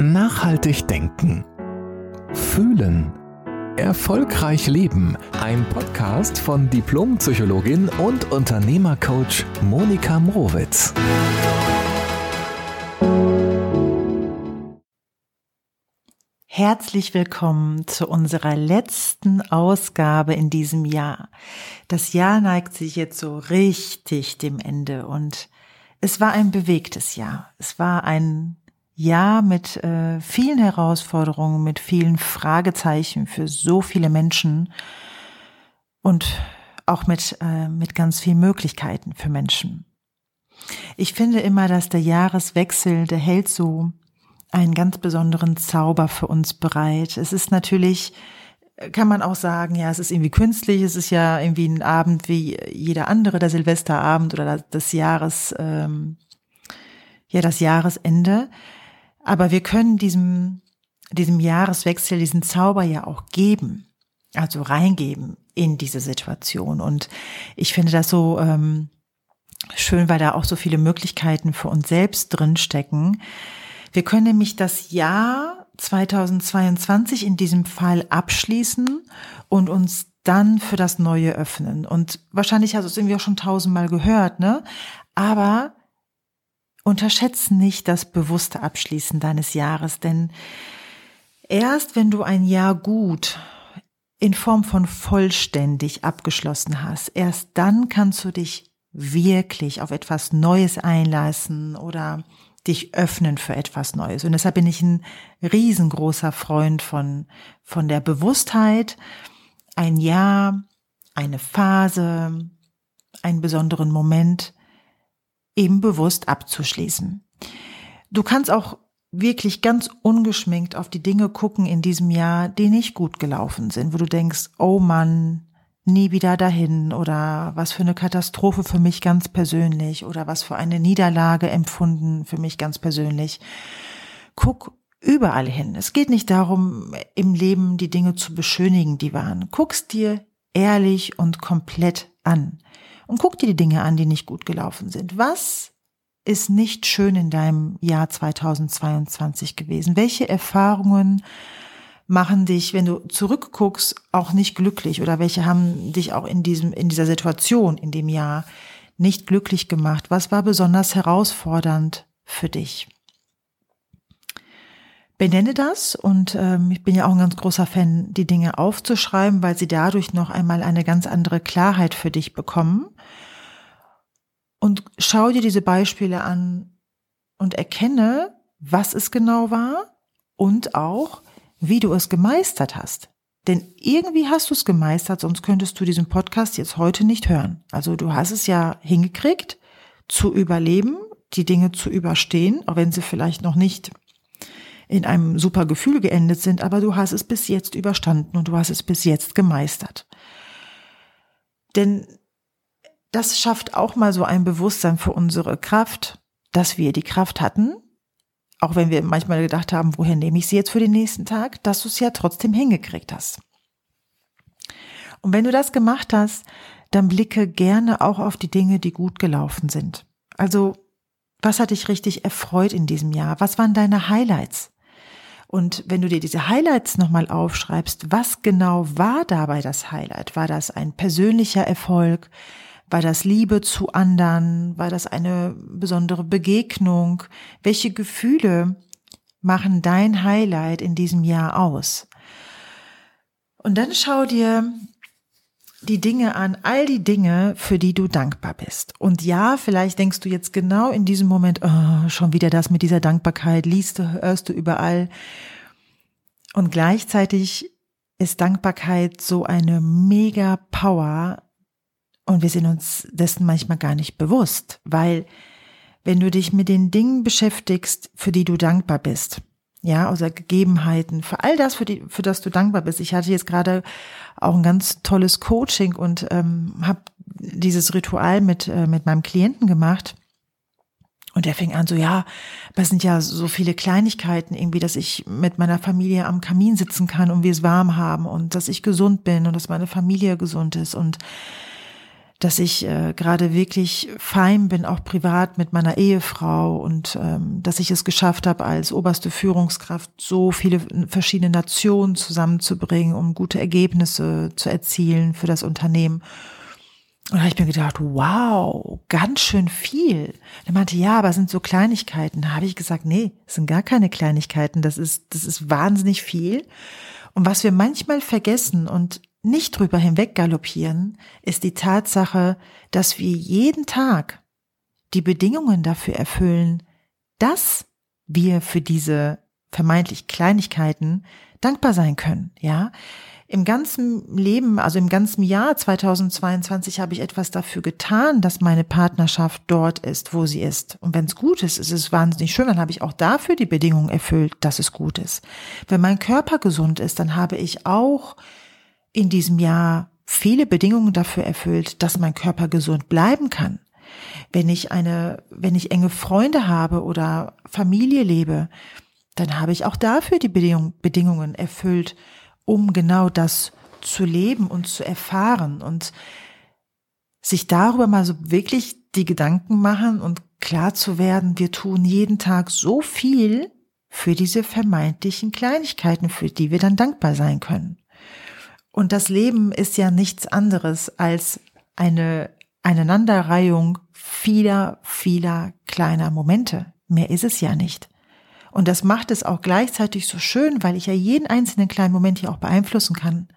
Nachhaltig denken. Fühlen. Erfolgreich leben. Ein Podcast von Diplompsychologin und Unternehmercoach Monika Mrowitz. Herzlich willkommen zu unserer letzten Ausgabe in diesem Jahr. Das Jahr neigt sich jetzt so richtig dem Ende und es war ein bewegtes Jahr. Es war ein Jahr mit äh, vielen Herausforderungen, mit vielen Fragezeichen für so viele Menschen und auch mit, äh, mit ganz vielen Möglichkeiten für Menschen. Ich finde immer, dass der Jahreswechsel, der hält so einen ganz besonderen Zauber für uns bereit. Es ist natürlich, kann man auch sagen, ja, es ist irgendwie künstlich, es ist ja irgendwie ein Abend wie jeder andere, der Silvesterabend oder das Jahres, ähm, ja, das Jahresende. Aber wir können diesem, diesem Jahreswechsel diesen Zauber ja auch geben, also reingeben in diese Situation. Und ich finde das so ähm, schön, weil da auch so viele Möglichkeiten für uns selbst drinstecken. Wir können nämlich das Jahr 2022 in diesem Fall abschließen und uns dann für das Neue öffnen. Und wahrscheinlich hast du es irgendwie auch schon tausendmal gehört, ne? Aber unterschätze nicht das bewusste Abschließen deines Jahres, denn erst wenn du ein Jahr gut in Form von vollständig abgeschlossen hast, erst dann kannst du dich wirklich auf etwas Neues einlassen oder dich öffnen für etwas Neues. Und deshalb bin ich ein riesengroßer Freund von, von der Bewusstheit, ein Jahr, eine Phase, einen besonderen Moment eben bewusst abzuschließen. Du kannst auch wirklich ganz ungeschminkt auf die Dinge gucken in diesem Jahr, die nicht gut gelaufen sind, wo du denkst, oh Mann, nie wieder dahin oder was für eine Katastrophe für mich ganz persönlich oder was für eine Niederlage empfunden für mich ganz persönlich. Guck überall hin. Es geht nicht darum, im Leben die Dinge zu beschönigen, die waren. Guck's dir ehrlich und komplett an. Und guck dir die Dinge an, die nicht gut gelaufen sind. Was ist nicht schön in deinem Jahr 2022 gewesen? Welche Erfahrungen machen dich, wenn du zurückguckst, auch nicht glücklich oder welche haben dich auch in diesem, in dieser Situation, in dem Jahr nicht glücklich gemacht? Was war besonders herausfordernd für dich? Benenne das und ähm, ich bin ja auch ein ganz großer Fan, die Dinge aufzuschreiben, weil sie dadurch noch einmal eine ganz andere Klarheit für dich bekommen. Und schau dir diese Beispiele an und erkenne, was es genau war und auch, wie du es gemeistert hast. Denn irgendwie hast du es gemeistert, sonst könntest du diesen Podcast jetzt heute nicht hören. Also du hast es ja hingekriegt, zu überleben, die Dinge zu überstehen, auch wenn sie vielleicht noch nicht in einem super Gefühl geendet sind, aber du hast es bis jetzt überstanden und du hast es bis jetzt gemeistert. Denn das schafft auch mal so ein Bewusstsein für unsere Kraft, dass wir die Kraft hatten, auch wenn wir manchmal gedacht haben, woher nehme ich sie jetzt für den nächsten Tag, dass du es ja trotzdem hingekriegt hast. Und wenn du das gemacht hast, dann blicke gerne auch auf die Dinge, die gut gelaufen sind. Also, was hat dich richtig erfreut in diesem Jahr? Was waren deine Highlights? Und wenn du dir diese Highlights nochmal aufschreibst, was genau war dabei das Highlight? War das ein persönlicher Erfolg? War das Liebe zu anderen? War das eine besondere Begegnung? Welche Gefühle machen dein Highlight in diesem Jahr aus? Und dann schau dir die Dinge an, all die Dinge, für die du dankbar bist. Und ja, vielleicht denkst du jetzt genau in diesem Moment, oh, schon wieder das mit dieser Dankbarkeit, liest du, hörst du überall. Und gleichzeitig ist Dankbarkeit so eine mega Power, und wir sind uns dessen manchmal gar nicht bewusst, weil wenn du dich mit den Dingen beschäftigst, für die du dankbar bist, ja, außer Gegebenheiten, für all das, für, die, für das du dankbar bist. Ich hatte jetzt gerade auch ein ganz tolles Coaching und ähm, habe dieses Ritual mit, äh, mit meinem Klienten gemacht. Und er fing an so, ja, das sind ja so viele Kleinigkeiten irgendwie, dass ich mit meiner Familie am Kamin sitzen kann und wir es warm haben und dass ich gesund bin und dass meine Familie gesund ist und dass ich äh, gerade wirklich fein bin, auch privat mit meiner Ehefrau und ähm, dass ich es geschafft habe, als oberste Führungskraft so viele verschiedene Nationen zusammenzubringen, um gute Ergebnisse zu erzielen für das Unternehmen. Und da habe ich mir gedacht, wow, ganz schön viel. Er meinte, ja, aber sind so Kleinigkeiten. Da habe ich gesagt, nee, sind gar keine Kleinigkeiten. Das ist, das ist wahnsinnig viel. Und was wir manchmal vergessen und nicht drüber hinweg galoppieren, ist die Tatsache, dass wir jeden Tag die Bedingungen dafür erfüllen, dass wir für diese vermeintlich Kleinigkeiten dankbar sein können, ja. Im ganzen Leben, also im ganzen Jahr 2022 habe ich etwas dafür getan, dass meine Partnerschaft dort ist, wo sie ist. Und wenn es gut ist, ist es wahnsinnig schön, dann habe ich auch dafür die Bedingungen erfüllt, dass es gut ist. Wenn mein Körper gesund ist, dann habe ich auch in diesem Jahr viele Bedingungen dafür erfüllt, dass mein Körper gesund bleiben kann. Wenn ich eine, wenn ich enge Freunde habe oder Familie lebe, dann habe ich auch dafür die Bedingung, Bedingungen erfüllt, um genau das zu leben und zu erfahren und sich darüber mal so wirklich die Gedanken machen und klar zu werden, wir tun jeden Tag so viel für diese vermeintlichen Kleinigkeiten, für die wir dann dankbar sein können. Und das Leben ist ja nichts anderes als eine Aneinanderreihung vieler, vieler kleiner Momente. Mehr ist es ja nicht. Und das macht es auch gleichzeitig so schön, weil ich ja jeden einzelnen kleinen Moment hier auch beeinflussen kann.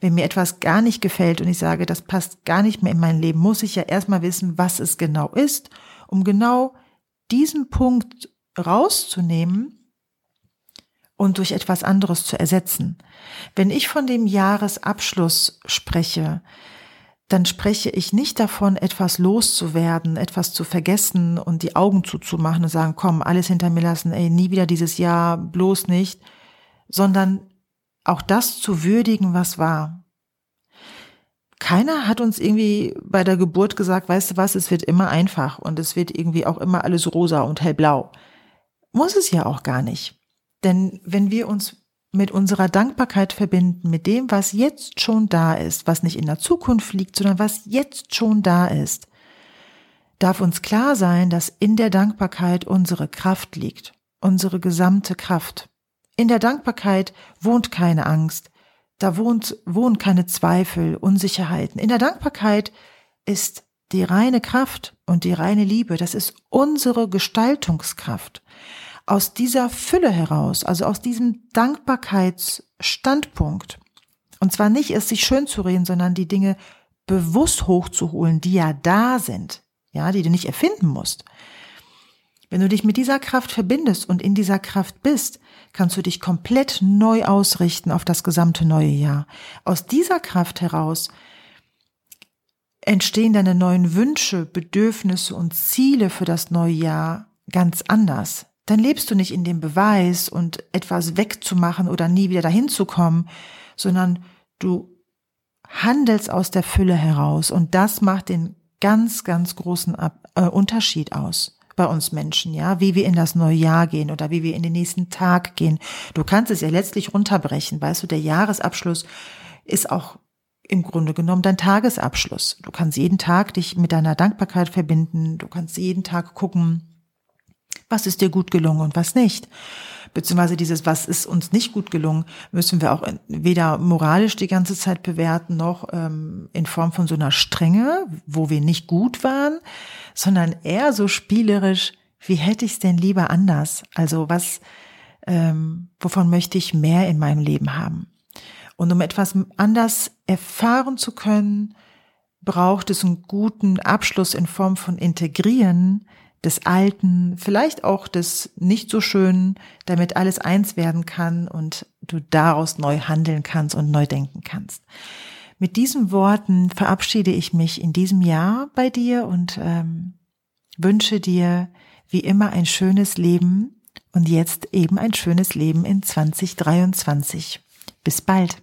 Wenn mir etwas gar nicht gefällt und ich sage, das passt gar nicht mehr in mein Leben, muss ich ja erstmal wissen, was es genau ist, um genau diesen Punkt rauszunehmen und durch etwas anderes zu ersetzen. Wenn ich von dem Jahresabschluss spreche, dann spreche ich nicht davon, etwas loszuwerden, etwas zu vergessen und die Augen zuzumachen und sagen, komm, alles hinter mir lassen, ey, nie wieder dieses Jahr, bloß nicht, sondern auch das zu würdigen, was war. Keiner hat uns irgendwie bei der Geburt gesagt, weißt du was, es wird immer einfach und es wird irgendwie auch immer alles rosa und hellblau. Muss es ja auch gar nicht. Denn wenn wir uns mit unserer Dankbarkeit verbinden, mit dem, was jetzt schon da ist, was nicht in der Zukunft liegt, sondern was jetzt schon da ist, darf uns klar sein, dass in der Dankbarkeit unsere Kraft liegt, unsere gesamte Kraft. In der Dankbarkeit wohnt keine Angst, da wohnt, wohnen keine Zweifel, Unsicherheiten. In der Dankbarkeit ist die reine Kraft und die reine Liebe, das ist unsere Gestaltungskraft aus dieser Fülle heraus, also aus diesem Dankbarkeitsstandpunkt, und zwar nicht es sich schön zu reden, sondern die Dinge bewusst hochzuholen, die ja da sind, ja, die du nicht erfinden musst. Wenn du dich mit dieser Kraft verbindest und in dieser Kraft bist, kannst du dich komplett neu ausrichten auf das gesamte neue Jahr. Aus dieser Kraft heraus entstehen deine neuen Wünsche, Bedürfnisse und Ziele für das neue Jahr ganz anders dann lebst du nicht in dem Beweis und etwas wegzumachen oder nie wieder dahin zu kommen, sondern du handelst aus der Fülle heraus und das macht den ganz, ganz großen äh, Unterschied aus bei uns Menschen, ja, wie wir in das neue Jahr gehen oder wie wir in den nächsten Tag gehen. Du kannst es ja letztlich runterbrechen, weißt du, der Jahresabschluss ist auch im Grunde genommen dein Tagesabschluss. Du kannst jeden Tag dich mit deiner Dankbarkeit verbinden, du kannst jeden Tag gucken, was ist dir gut gelungen und was nicht. Beziehungsweise dieses, was ist uns nicht gut gelungen, müssen wir auch weder moralisch die ganze Zeit bewerten, noch ähm, in Form von so einer Strenge, wo wir nicht gut waren, sondern eher so spielerisch, wie hätte ich es denn lieber anders? Also was, ähm, wovon möchte ich mehr in meinem Leben haben? Und um etwas anders erfahren zu können, braucht es einen guten Abschluss in Form von Integrieren, des Alten, vielleicht auch des nicht so Schönen, damit alles eins werden kann und du daraus neu handeln kannst und neu denken kannst. Mit diesen Worten verabschiede ich mich in diesem Jahr bei dir und ähm, wünsche dir wie immer ein schönes Leben und jetzt eben ein schönes Leben in 2023. Bis bald.